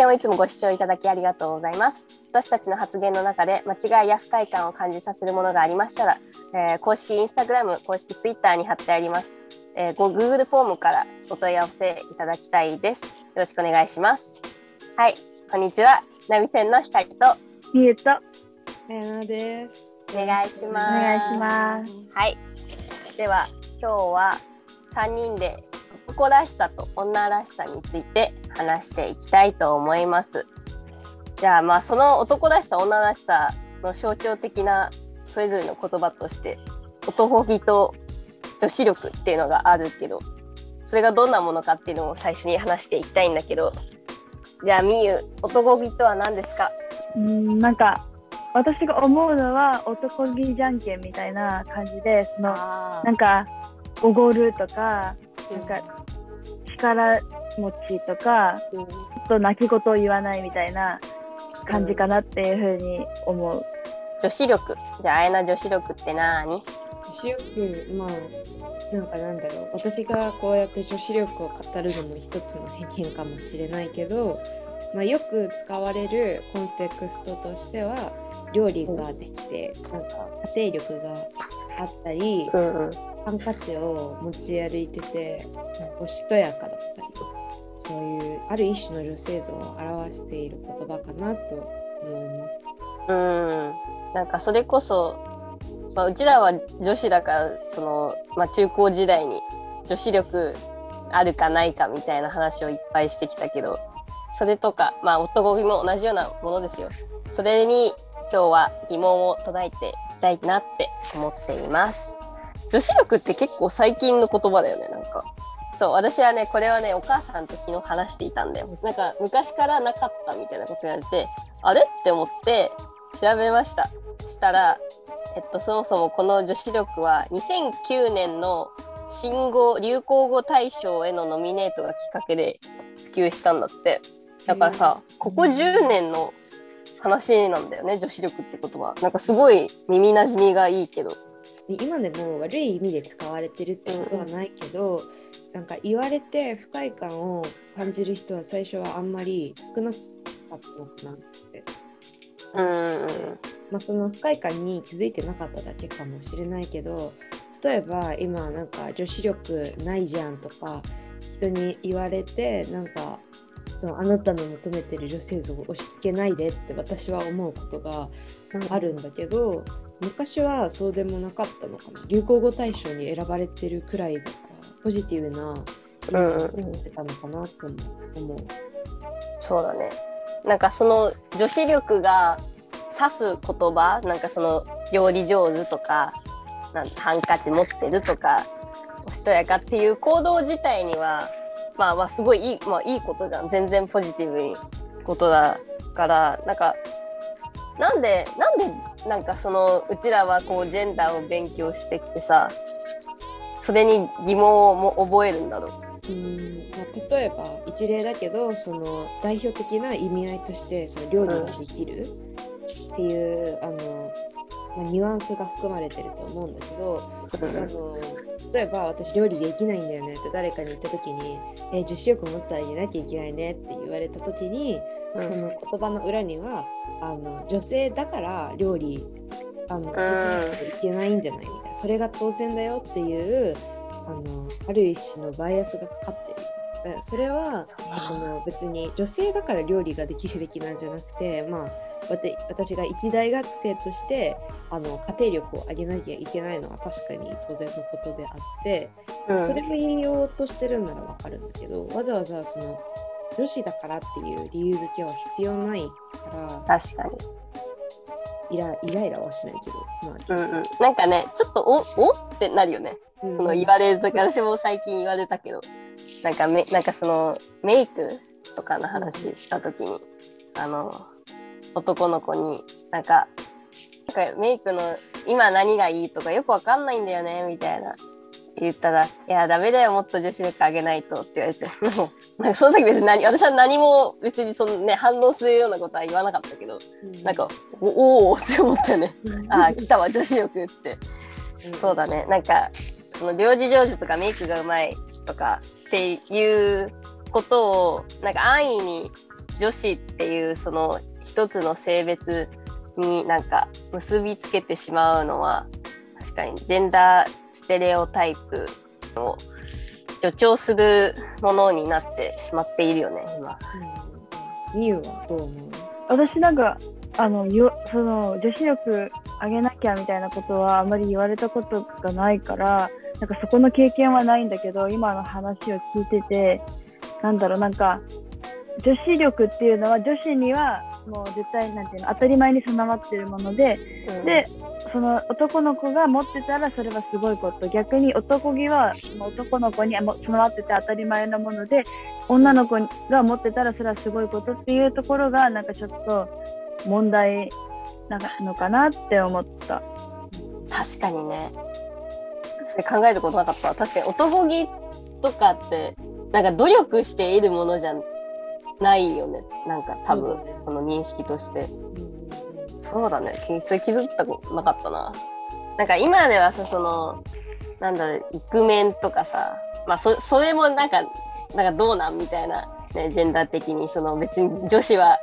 波線をいつもご視聴いただきありがとうございます。私たちの発言の中で間違いや不快感を感じさせるものがありましたら、えー、公式インスタグラム公式ツイッターに貼ってあります、えー、Google フォームからお問い合わせいただきたいです。よろしくお願いします。はいこんにちは。波線の光と。みゆと。やなです。お願いします。お願いします。はい。では今日は3人で男らしさと女らしさについて話していきたいと思います。じゃあまあその男らしさ女らしさの象徴的なそれぞれの言葉として男気と女子力っていうのがあるけどそれがどんなものかっていうのを最初に話していきたいんだけど。じゃあみゆ男気とは何ですか？うんなんか私が思うのは男気じゃんけんみたいな感じでそのなんかおごるとかなんか力持ちとか、うん、ちょっと泣き言を言わないみたいな感じかなっていうふうに思う。女子力。じゃああやな女子力って何女子力まあなんかなんだろう。私がこうやって女子力を語るのも一つの偏見かもしれないけど、まあ、よく使われるコンテクストとしては料理ができて、なんか家庭力があったり、うんうんハンカチを持ち歩いてておしとやかだったりそういうある一種の女性像を表している言葉かなと思います。うんなんかそれこそ、まあ、うちらは女子だからその、まあ、中高時代に女子力あるかないかみたいな話をいっぱいしてきたけどそれとか、まあ、男気も同じようなものですよ。それに今日は疑問を唱えていきたいなって思っています。女子力って結構最近の言葉だよね、なんか。そう、私はね、これはね、お母さんと昨日話していたんだよ。なんか、昔からなかったみたいなこと言われて、あれって思って調べました。したら、えっと、そもそもこの女子力は2009年の新語・流行語大賞へのノミネートがきっかけで普及したんだって。だからさ、ここ10年の話なんだよね、女子力って言葉。なんかすごい耳なじみがいいけど。今でも悪い意味で使われてるってことはないけど、うん、なんか言われて不快感を感じる人は最初はあんまり少なかったのかなって。うんまあ、その不快感に気づいてなかっただけかもしれないけど例えば今なんか女子力ないじゃんとか人に言われてなんかそのあなたの求めてる女性像を押し付けないでって私は思うことがあるんだけど昔はそうでもなかったの。かな流行語大賞に選ばれてるくらいだからポジティブな思ってたのかなと思う、うん、そうだね。なんかその女子力が指す言葉なんかその料理上手とかなんハンカチ持ってるとかおしとやかっていう行動自体にはまあまあすごいいい,、まあ、いいことじゃん。全然ポジティブにことだから。なんかなんでなんでなんかそのうちらはこうジェンダーを勉強してきてさそれに疑問をも覚えるんだろう？うんまあ、例えば一例だけどその代表的な意味合いとしてその料理ができるっていう、うん、あの、まあ、ニュアンスが含まれてると思うんだけど、あの例えば私料理できないんだよね。って誰かに言った時に「え女子力持ってあげなきゃいけないね」って言われた時に、うん、その言葉の裏にはあの女性だから料理あの、うん、いけないんじゃないみたいな。それが当然だよっていうあのある一種のバイアスがかかってる。それはあの別に女性だから料理ができるべきなんじゃなくてまあ私が一大学生としてあの家庭力を上げなきゃいけないのは確かに当然のことであって、うん、それを引用としてるんならわかるんだけどわざわざその女子だからっていう理由付けは必要ないから確かに。イライライラはしないけど、まあ、うんうん、なんかねちょっとおおってなるよね、うん、その言われる時私も最近言われたけど。なんかめなんかそのメイクとかの話した時に、あの男の子になんかなんかメイクの今何がいいとかよくわかんないんだよねみたいな。言ったら「いやダメだよもっと女子力上げないと」って言われて。なんかその時別に何私は何も別にその、ね、反応するようなことは言わなかったけど、うん、なんか「おお」って思ったよね「ああ来たわ女子力」って、うん、そうだね。なんかその領事上手とかメイクがうまいとかっていうことをなんか安易に女子っていうその一つの性別になんか結びつけてしまうのは確かにジェンダーステレオタイプを助長するものになってしまっているよね今。みゆはどう思う？私なんかあのよその女子力上げなきゃみたいなことはあまり言われたことがないからなんかそこの経験はないんだけど今の話を聞いててなんだろうなんか女子力っていうのは女子にはもう絶対なんていうの当たり前に備わってるもので、うん、でその男の子が持ってたらそれはすごいこと。逆に男気はもう男の子に備わってて当たり前なもので女の子が持ってたらそれはすごいことっていうところがなんかちょっと問題なのかなって思った。確かにね。それ考えたことなかった。確かに男気とかってなんか努力しているものじゃないよね。なんか多分、この認識として、うん、そうだね。それ気づいたことなかったな。なんか今ではさそのなんだろうイクメンとかさまあそそれもなんかなんかどうなんみたいな、ね、ジェンダー的にその別に女子は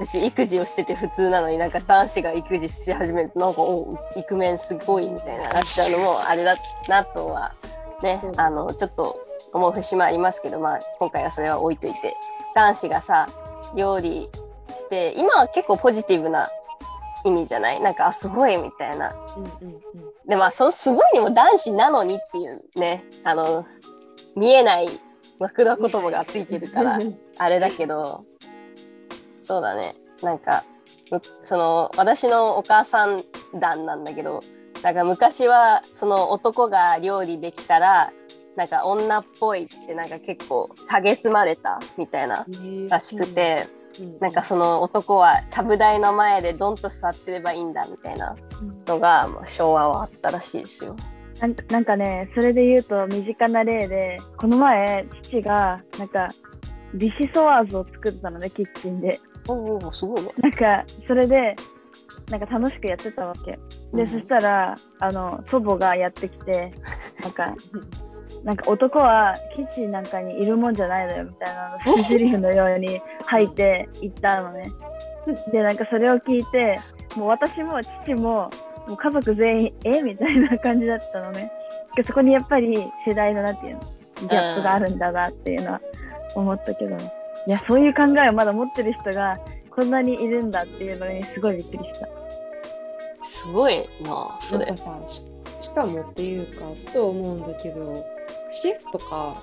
別に育児をしてて普通なのになんか男子が育児し始めるとなんかおイクメンすごいみたいななっちゃうのもあれだなとはね、あのちょっと思う節もありますけど、まあ、今回はそれは置いといて男子がさ料理して今は結構ポジティブな意味じゃない？なんかあすごいみたいな。うんうんうん、でまあそすごいにも男子なのにっていうねあの見えない枕言葉がついてるからあれだけどそうだね。なんかその私のお母さん団なんだけどなんか昔はその男が料理できたらなんか女っぽいってなんか結構蔑まれたみたいならしくて、なんかその男はちゃぶ台の前でドンと座ってればいいんだみたいなのが、まあ、昭和はあったらしいですよ。なんかなんかねそれで言うと身近な例でこの前父がなんかビシソワーズを作ったのねキッチンで。おおすごいね。なんかそれでなんか楽しくやってたわけ。で、うん、そしたらあの祖母がやってきてなんか なんか男はキッチンなんかにいるもんじゃないのよみたいなのセリフのように吐いていったのね。でなんかそれを聞いてもう私も父ももう家族全員え？みたいな感じだったのね。そこにやっぱり世代のなんていうのギャップがあるんだなっていうのは思ったけど、いやそういう考えをまだ持ってる人がこんなにいるんだっていうのにすごいびっくりした。すごいなそれ。なんかさしかもっていうかふと思うんだけどシェフとか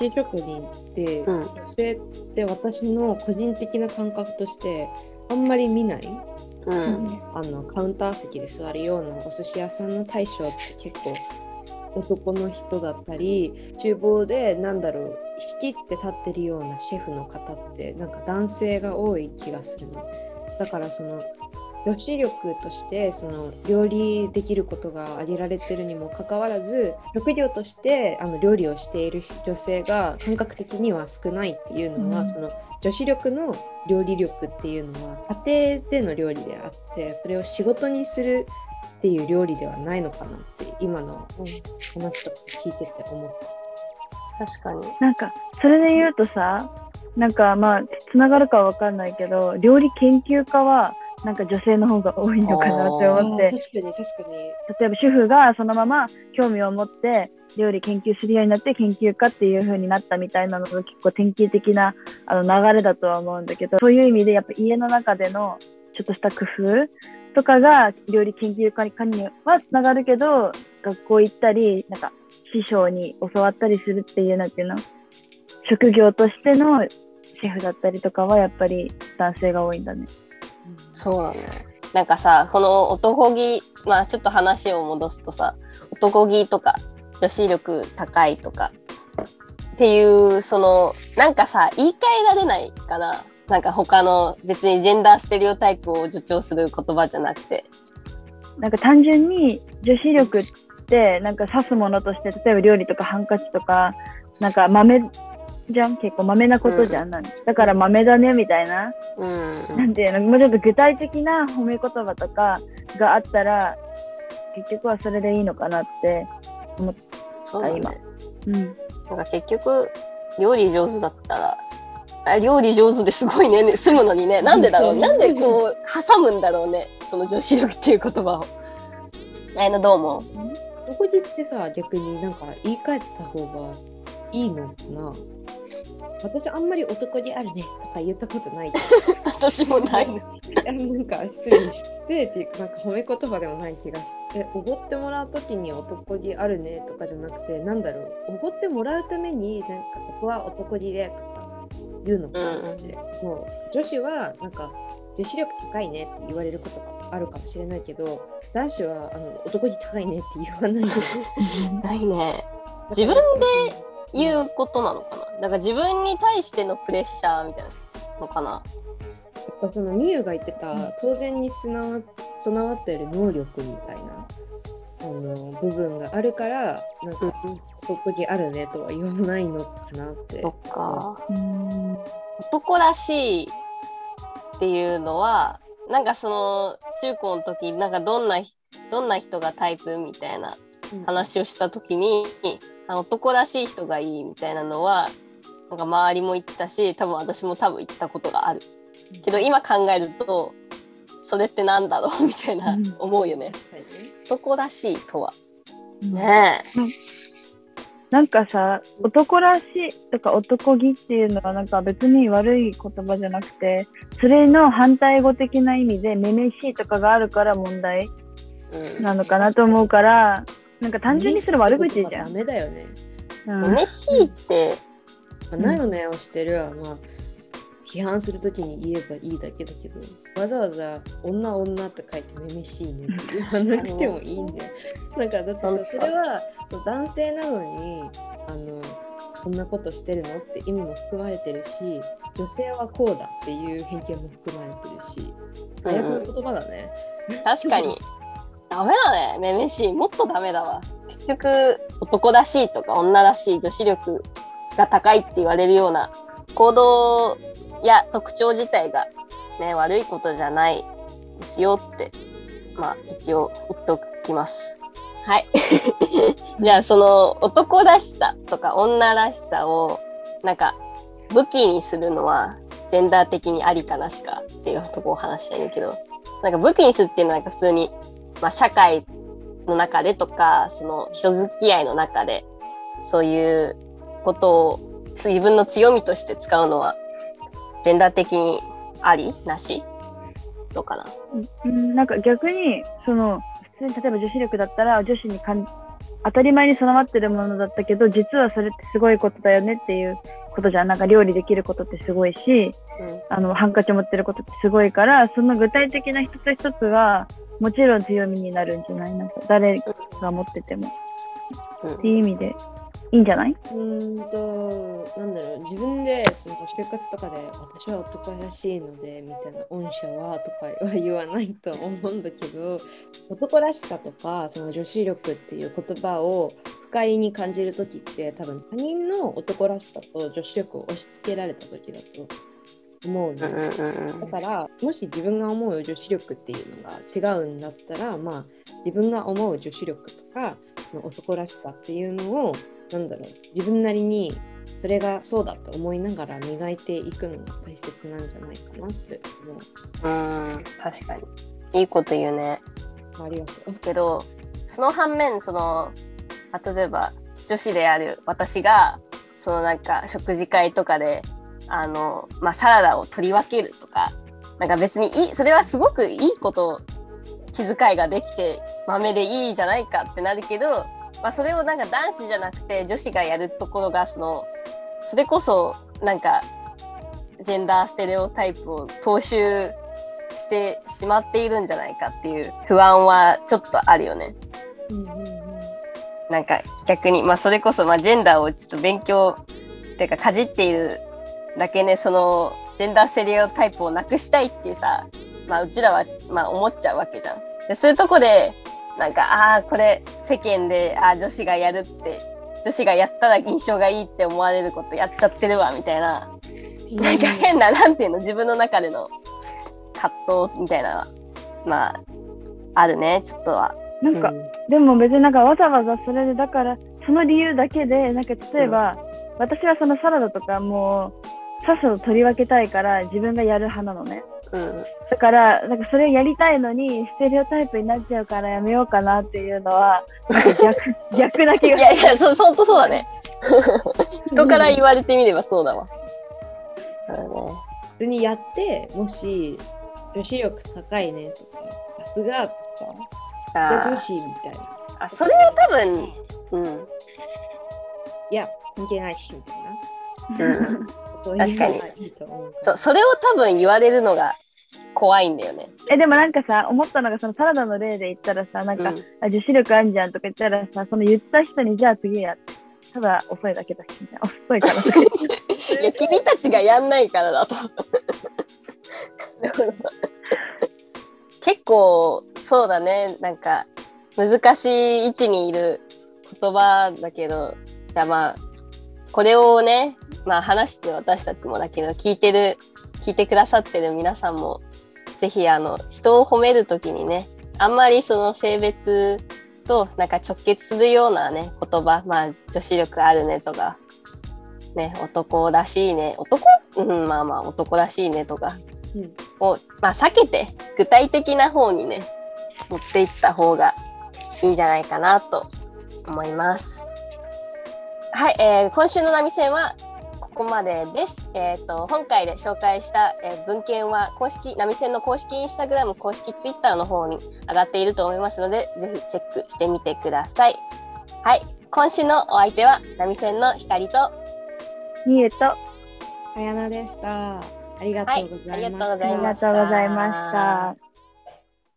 寿司職人って、うん、女性って私の個人的な感覚としてあんまり見ない、うん、あのカウンター席で座るようなお寿司屋さんの大将って結構男の人だったり厨房でなんだろう仕切って立ってるようなシェフの方ってなんか男性が多い気がするの。だからその女子力としてその料理できることが挙げられてるにもかかわらず職業としてあの料理をしている女性が感覚的には少ないっていうのは、うん、その女子力の料理力っていうのは家庭での料理であってそれを仕事にするっていう料理ではないのかなって今の話とか聞いてて思った。確かになんかそれで言うとさなんかまあつながるかわかんないけど料理研究家はなんか女性の方が多いのかなって思って。確かに確かに。例えば主婦がそのまま興味を持って料理研究するようになって研究家っていう風になったみたいなのが結構典型的なあの流れだとは思うんだけどそういう意味でやっぱ家の中でのちょっとした工夫とかが料理研究家にはつながるけど学校行ったりなんか師匠に教わったりするっていうなんていうの職業としてのシェフだったりとかはやっぱり男性が多いんだね。そうだね。なんかさこの男気まあちょっと話を戻すとさ男気とか女子力高いとかっていうそのなんかさ言い換えられないかななんか他の別にジェンダーステレオタイプを助長する言葉じゃなくてなんか単純に女子力ってなんか指すものとして例えば料理とかハンカチとかなんか豆じゃん結構豆なことじゃん、うん、だから豆だねみたいな、うん、なんていうのもうちょっと具体的な褒め言葉とかがあったら結局はそれでいいのかなって思った、ね、今、うん、なんか結局料理上手だったらあ料理上手ですごいね住むのにね。なんでだろう なんでこう挟むんだろうねその女子力っていう言葉を。あやなどう思う？男気ってさ逆になんか言い換えた方がいいのかな？私あんまり男気あるねとか言ったことない。私もない。なんか失礼失礼っていうかなんか褒め言葉でもない気がしておごってもらう時に男気あるねとかじゃなくてなんだろうおごってもらうためになんかここは男気でとか言うのかなって、もう女子はなんか女子力高いねって言われることがあるかもしれないけど男子はあの男気高いねって言わないです。ないね。自分で言うことなのかな。だから自分に対してのプレッシャーみたいなのかな。やっぱそのみゆが言ってた当然に備わ備わってる能力みたいなあの部分があるからなんか男気あるねとは言わないのかなって。そっか。うん。男らしいっていうのはなんかその中高の時なんかどんなどんな人がタイプみたいな話をした時にあ男らしい人がいいみたいなのはなんか周りも言ったし多分私も多分言ったことがある。けど今考えるとそれってなんだろう？みたいなうん。思うよね。はい。ね男らしいとは。ねなんかさ男らしいとか男気っていうのはなんか別に悪い言葉じゃなくてそれの反対語的な意味でめめしいとかがあるから問題え、うん。なのかなと思うからなんか単純にそれ悪口じゃダん。メだよね。うん嬉しいってまあなよなよしてるはまあ批判するときに言えばいいだけだけどわざわざ女女って書いてめめしいねって言わなくてもいいんだよ。なんかだってさそれは男性なのにあのそんなことしてるのって意味も含まれてるし女性はこうだっていう偏見も含まれてるし最悪の言葉だね。確かに ダメだね。めめしいもっとダメだわ。結局男らしいとか女らしい女子力が高いって言われるような行動や特徴自体がね悪いことじゃないですよってまあ一応言っときます。はい。じゃあその男らしさとか女らしさをなんか武器にするのはジェンダー的にありかなしかっていうところを話したいんだけどなんか武器にするっていうのはなんか普通に、まあ、社会の中でとかその人付き合いの中でそういうことを自分の強みとして使うのはジェンダー的にありなし？どうかな？うん、なんか逆にその普通に例えば女子力だったら女子にかん当たり前に備わってるものだったけど実はそれってすごいことだよねっていうことじゃん。なんか料理できることってすごいしうん。あのハンカチ持ってることってすごいからその具体的な一つ一つがもちろん強みになるんじゃない？なんか誰が持ってても。うん。っていう意味でいいんじゃない？うーんと、なんだろう、自分でその就活とかで、私は男らしいので、みたいな、御社はとかは言わないと思うんだけど、男らしさとか、その女子力っていう言葉を不快に感じるときって、多分他人の男らしさと女子力を押し付けられたときだと思うの。だからもし自分が思う女子力っていうのが違うんだったらまあ自分が思う女子力とかその男らしさっていうのをなんだろう自分なりにそれがそうだと思いながら磨いていくのが大切なんじゃないかなって思う。うん確かにいいこと言うねありがとう。けどその反面そのあ例えば女子である私がそのなんか食事会とかであの、まあ、サラダを取り分けるとかなんか別にいいそれはすごくいいこと気遣いができて豆でいいじゃないかってなるけど、まあ、それをなんか男子じゃなくて女子がやるところがそのそれこそなんかジェンダーステレオタイプを踏襲してしまっているんじゃないかっていう不安はちょっとあるよね。うんうんうんなんか逆にまあそれこそまあジェンダーをちょっと勉強っていうかかじっているだけねそのジェンダーステレオタイプをなくしたいっていうさまあうちらはまあ思っちゃうわけじゃん。でそういうとこでなんかああーこれ世間であー女子がやるって女子がやったら印象がいいって思われることやっちゃってるわみたいななんか変ななんていうの自分の中での葛藤みたいなまああるねちょっとは。なんか、でも別になんかわざわざそれでだからその理由だけでなんか例えば、私はそのサラダとかもうさっさと取り分けたいから自分がやる派なのね。うん。だから、なんかそれをやりたいのに、ステレオタイプになっちゃうからやめようかなっていうのは、なんか逆、逆な気がいやいや、そ、ほんとそうだね。人から言われてみればそうだわ。普通にやって、もし女子力高いねとか、さすがとか、あ女子みたいな。あ、それは多分、うん。いや、関係ないし、みたいな。うん、確かにいうそそれを多分言われるのが怖いんだよね。え、でもなんかさ、思ったのが、そのサラダの例で言ったらさ、なんか、うんあ女子力あんじゃんとか言ったらさ、その言った人に、じゃあ次や。ただ遅いだけだし、みたいな。遅いから。いや、君たちがやんないからだと。結構、そうだね。なんか、難しい位置にいる言葉だけど、じゃあまあ、これをね、まあ話して私たちもだけど、聞いてる、聞いてくださってる皆さんも、ぜひあの、人を褒めるときにね、あんまりその性別となんか直結するようなね、言葉、まあ女子力あるねとか、ね、男らしいね、男？うん、まあまあ男らしいねとかうんを、まあ避けて具体的な方にね、持っていった方がいいんじゃないかなと思います。はい、えー今週の波線はここまでです。えっ、と、今回で紹介した、えー文献は公式、波線の公式インスタグラム、公式ツイッターの方に上がっていると思いますので、ぜひチェックしてみてください。はい、今週のお相手は波線の光と、ニューと、かやなでした。ありがとうございました。はいありがとうございましたありがとうございました。